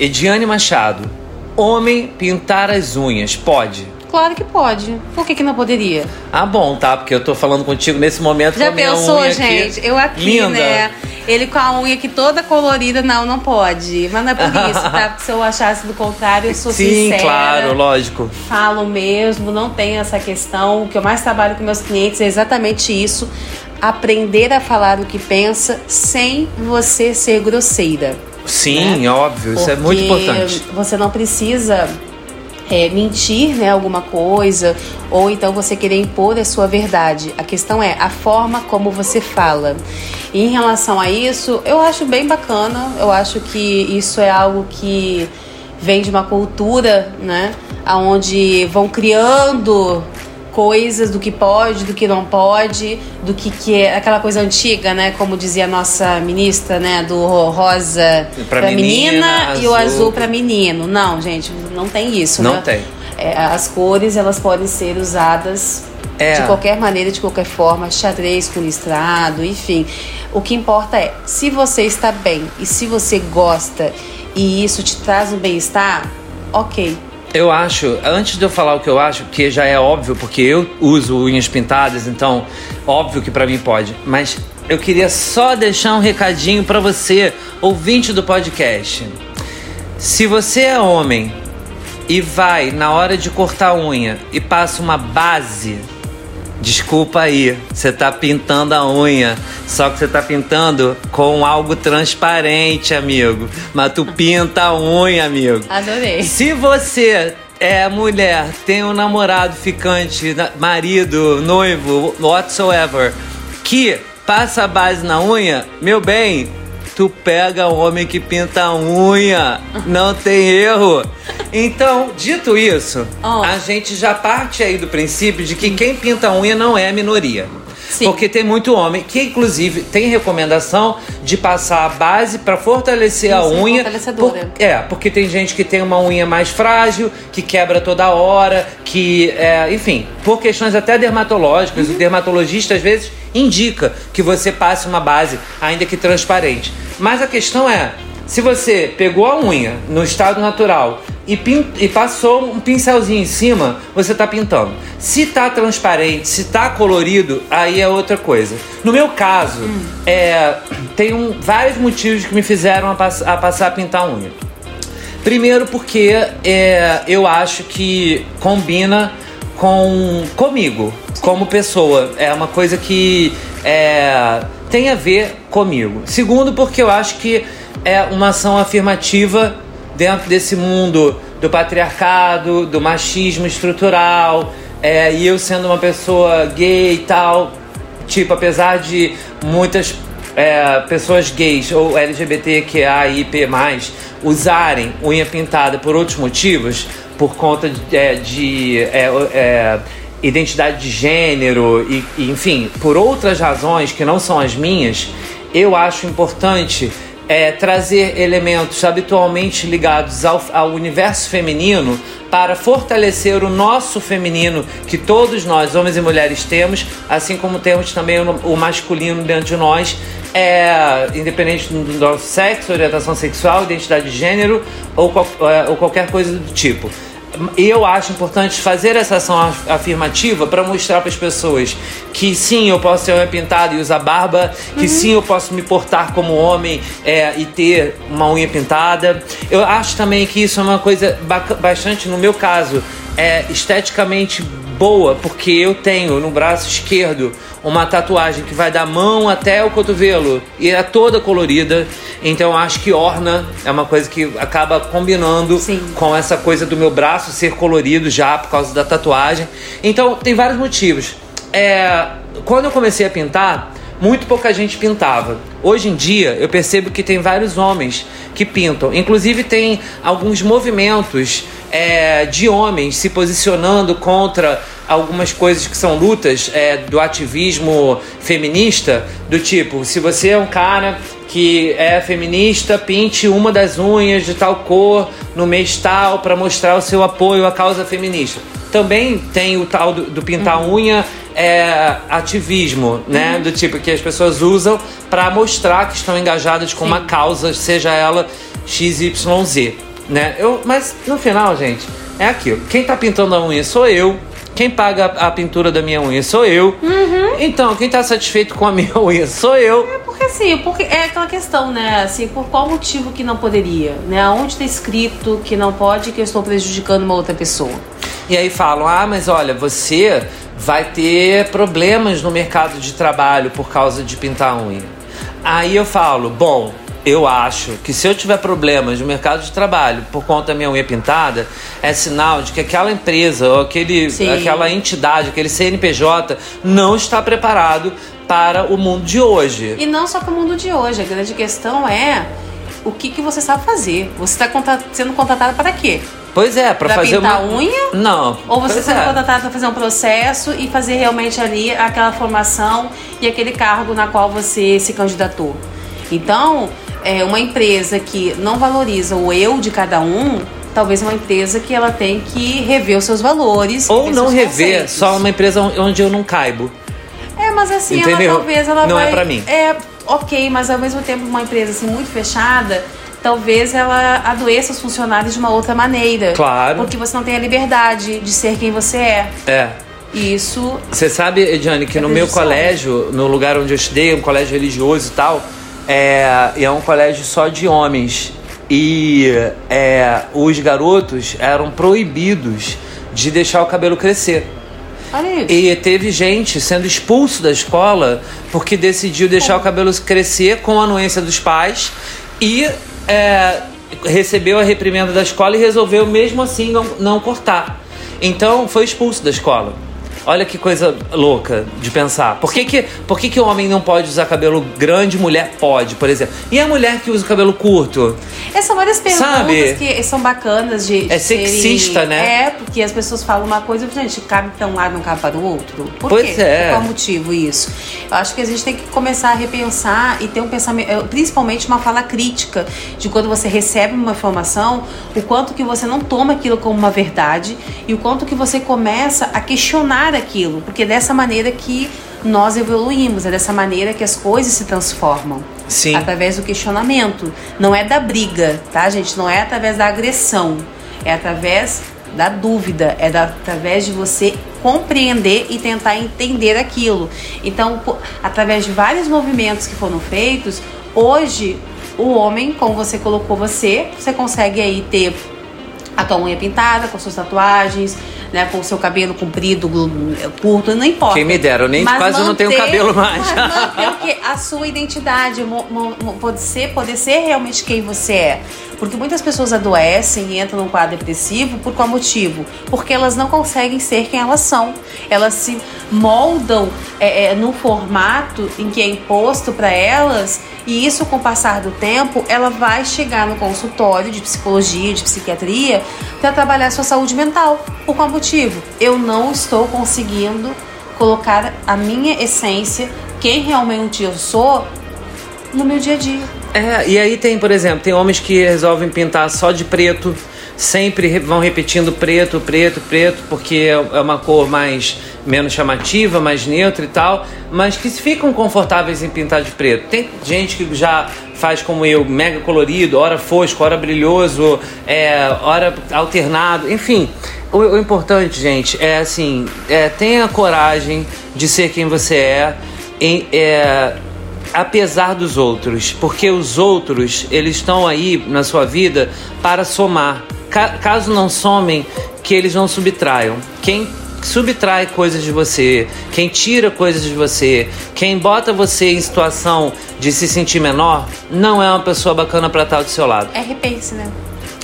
Ediane Machado. Homem pintar as unhas, pode? Claro que pode. Por que, que não poderia? Ah, bom, tá? Porque eu tô falando contigo nesse momento Já pensou, gente? aqui, Eu aqui, linda. né? Ele com a unha aqui toda colorida, não, não pode. Mas não é por isso, tá? Porque se eu achasse do contrário, eu sou Sim, sincera. claro, lógico. Falo mesmo, não tenho essa questão. O que eu mais trabalho com meus clientes é exatamente isso. Aprender a falar o que pensa sem você ser grosseira. Sim, óbvio, isso é Porque muito importante. Você não precisa é, mentir, né, alguma coisa, ou então você querer impor a sua verdade. A questão é a forma como você fala. E em relação a isso, eu acho bem bacana. Eu acho que isso é algo que vem de uma cultura, né, aonde vão criando coisas do que pode, do que não pode, do que, que é aquela coisa antiga, né? Como dizia a nossa ministra, né? Do rosa Pra pra, menina, menina, e o azul azul pra menino. Não, gente, não tem isso, Não né? tem. É, as cores, elas podem ser usadas É. de qualquer maneira, de qualquer forma, xadrez com listrado, enfim. O que importa é, se você está bem e se você gosta e isso te traz um bem-estar, ok. Eu acho, antes de eu falar o que eu acho, que já é óbvio, porque eu uso unhas pintadas, então óbvio que pra mim pode. Mas eu queria só deixar um recadinho pra você, ouvinte do podcast. Se você é homem e vai na hora de cortar a unha e passa uma base, desculpa aí, você tá pintando a unha, só que você tá pintando com algo transparente, amigo. Mas tu pinta a unha, amigo. Adorei. Se você é mulher, tem um namorado, ficante, marido, noivo, whatsoever, que passa a base na unha, meu bem, tu pega um homem que pinta a unha. Não tem erro. Então, dito isso, Oh. a gente já parte aí do princípio de que quem pinta a unha não é a minoria. Sim. Porque tem muito homem que, inclusive, tem recomendação de passar a base para fortalecer a Isso, unha. fortalecedora. Por- é, porque tem gente que tem uma unha mais frágil, que quebra toda hora, que, é, enfim, por questões até dermatológicas, Uhum. o dermatologista às vezes indica que você passe uma base, ainda que transparente. Mas a questão é, se você pegou a unha no estado natural e, e passou um pincelzinho em cima, você tá pintando. Se tá transparente, se tá colorido, aí é outra coisa. No meu caso, é, tem um- vários motivos que me fizeram a, pass- a passar a pintar a unha. Primeiro porque é, eu acho que combina com comigo, como pessoa. É uma coisa que é, tem a ver comigo. Segundo, porque eu acho que é uma ação afirmativa dentro desse mundo do patriarcado, do machismo estrutural. é, e eu sendo uma pessoa gay e tal, tipo, apesar de muitas é, pessoas gays ou LGBTQIP+, usarem unha pintada por outros motivos, por conta de, é, é, é, identidade de gênero e, e, enfim, por outras razões que não são as minhas, eu acho importante é, trazer elementos habitualmente ligados ao, ao universo feminino para fortalecer o nosso feminino que todos nós, homens e mulheres, temos, assim como temos também o, masculino dentro de nós, é, independente do, nosso sexo, orientação sexual, identidade de gênero ou, é, ou qualquer coisa do tipo. Eu acho importante fazer essa ação af- afirmativa para mostrar para as pessoas que sim, eu posso ter unha pintada e usar barba, que sim, eu posso me portar como homem é, e ter uma unha pintada. Eu acho também que isso é uma coisa bastante, no meu caso, é esteticamente boa, porque eu tenho no braço esquerdo uma tatuagem que vai da mão até o cotovelo e é toda colorida. Então acho que orna é uma coisa que acaba combinando Sim. com essa coisa do meu braço ser colorido já por causa da tatuagem. Então tem vários motivos. É, quando eu comecei a pintar, muito pouca gente pintava. Hoje em dia eu percebo que tem vários homens que pintam. Inclusive tem alguns movimentos é, de homens se posicionando contra algumas coisas que são lutas é, do ativismo feminista, do tipo, se você é um cara que é feminista, pinte uma das unhas de tal cor no mês tal para mostrar o seu apoio à causa feminista. Também tem o tal do, do pintar unha é, ativismo, né? Do tipo que as pessoas usam para mostrar que estão engajadas com uma causa, seja ela XYZ. Né? Eu, mas no final, gente, é aquilo. Quem tá pintando a unha sou eu. Quem paga a pintura da minha unha sou eu. Uhum. Então, quem tá satisfeito com a minha unha sou eu. É porque assim, porque é aquela questão, né? Assim, por qual motivo que não poderia? Né? Onde tá escrito que não pode que eu estou prejudicando uma outra pessoa? E aí falam: ah, mas olha, você vai ter problemas no mercado de trabalho por causa de pintar a unha. Aí eu falo: bom, eu acho que se eu tiver problemas no mercado de trabalho por conta da minha unha pintada, é sinal de que aquela empresa ou aquele, Sim. aquela entidade, aquele CNPJ não está preparado para o mundo de hoje. E não só para o mundo de hoje. A grande questão é o que, que você sabe fazer. Você está sendo contratado para quê? Pois é, para fazer pintar uma... unha? Não. Ou você está sendo é. contratado para fazer um processo e fazer realmente ali aquela formação e aquele cargo na qual você se candidatou. Então, é uma empresa que não valoriza o eu de cada um, talvez uma empresa que ela tem que rever os seus valores. Ou não rever, conceitos. só uma empresa onde eu não caibo. É, mas assim, Entendeu? ela talvez ela Não é vai. pra mim. É, ok, mas ao mesmo tempo uma empresa assim muito fechada, talvez ela adoeça os funcionários de uma outra maneira. Claro. Porque você não tem a liberdade de ser quem você é. É. Isso. Você sabe, Ediane, que É no meu colégio, no lugar onde eu estudei, um colégio religioso e tal, é, e é um colégio só de homens. E é, os garotos eram proibidos de deixar o cabelo crescer. Olha isso. E teve gente sendo expulso da escola porque decidiu deixar o cabelo crescer com a anuência dos pais e é, recebeu a reprimenda da escola e resolveu mesmo assim não, não cortar. Então foi expulso da escola. Olha que coisa louca de pensar. Por que, que, por que, que o homem não pode usar cabelo grande e mulher pode, por exemplo? E a mulher que usa o cabelo curto? Essas são várias perguntas Sabe? que são bacanas de. de É sexista, serem- né? É, porque as pessoas falam uma coisa e gente, cabe para um lado não cabe para o outro. Por Pois quê? é. Por qual motivo isso? Eu acho que a gente tem que começar a repensar e ter um pensamento, eh, principalmente uma fala crítica de quando você recebe uma informação, o quanto que você não toma aquilo como uma verdade e o quanto que você começa a questionar aquilo, porque é dessa maneira que nós evoluímos, é dessa maneira que as coisas se transformam Sim. através do questionamento. Não é da briga, tá, gente? Não é através da agressão. É através da dúvida. É da- através de você compreender e tentar entender aquilo. Então, po- através de vários movimentos que foram feitos, hoje o homem, como você colocou você, você consegue aí ter a tua unha pintada, com suas tatuagens, né, com o seu cabelo comprido, glu- curto, não importa. Quem me dera, eu nem Mas quase não tenho manter- cabelo mais. Mas manter? A sua identidade, poder ser, poder ser realmente quem você é. Porque muitas pessoas adoecem e entram num quadro depressivo por qual motivo? Porque elas não conseguem ser quem elas são. Elas se moldam é, é, no formato em que é imposto para elas e isso, com o passar do tempo, ela vai chegar no consultório de psicologia, de psiquiatria, para trabalhar sua saúde mental. Por qual motivo? Eu não estou conseguindo colocar a minha essência, quem realmente eu sou, no meu dia a dia. É, e aí tem, por exemplo, tem homens que resolvem pintar só de preto, sempre re- vão repetindo preto, preto, preto, porque é é uma cor mais menos chamativa, mais neutra e tal, mas que ficam confortáveis em pintar de preto. Tem gente que já faz como eu, mega colorido, hora fosco, hora brilhoso, é, hora alternado, enfim. O, o importante, gente, é assim, é, tenha coragem de ser quem você é, em- é, apesar dos outros, porque os outros eles estão aí na sua vida para somar. Ca- caso não somem, que eles não subtraiam. Quem subtrai coisas de você, quem tira coisas de você, quem bota você em situação de se sentir menor, não é uma pessoa bacana para estar do seu lado. É repense, né?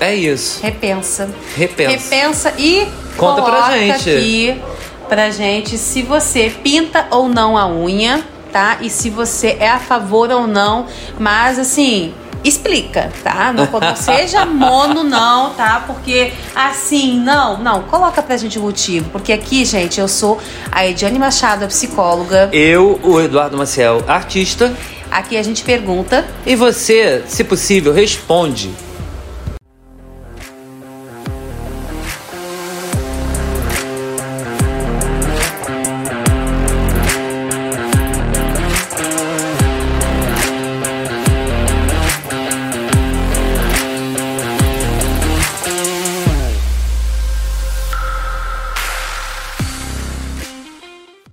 É isso. Repensa. Repensa. Repensa e Conta pra gente. aqui pra gente se você pinta ou não a unha, tá? E se você é a favor ou não, mas assim, explica, tá? Não, não seja mono não, tá? Porque assim, não, não, coloca pra gente o motivo, porque aqui, gente, eu sou a Ediane Machado, a psicóloga. Eu, o Eduardo Maciel, artista, Aqui a gente pergunta e você, se possível, responde.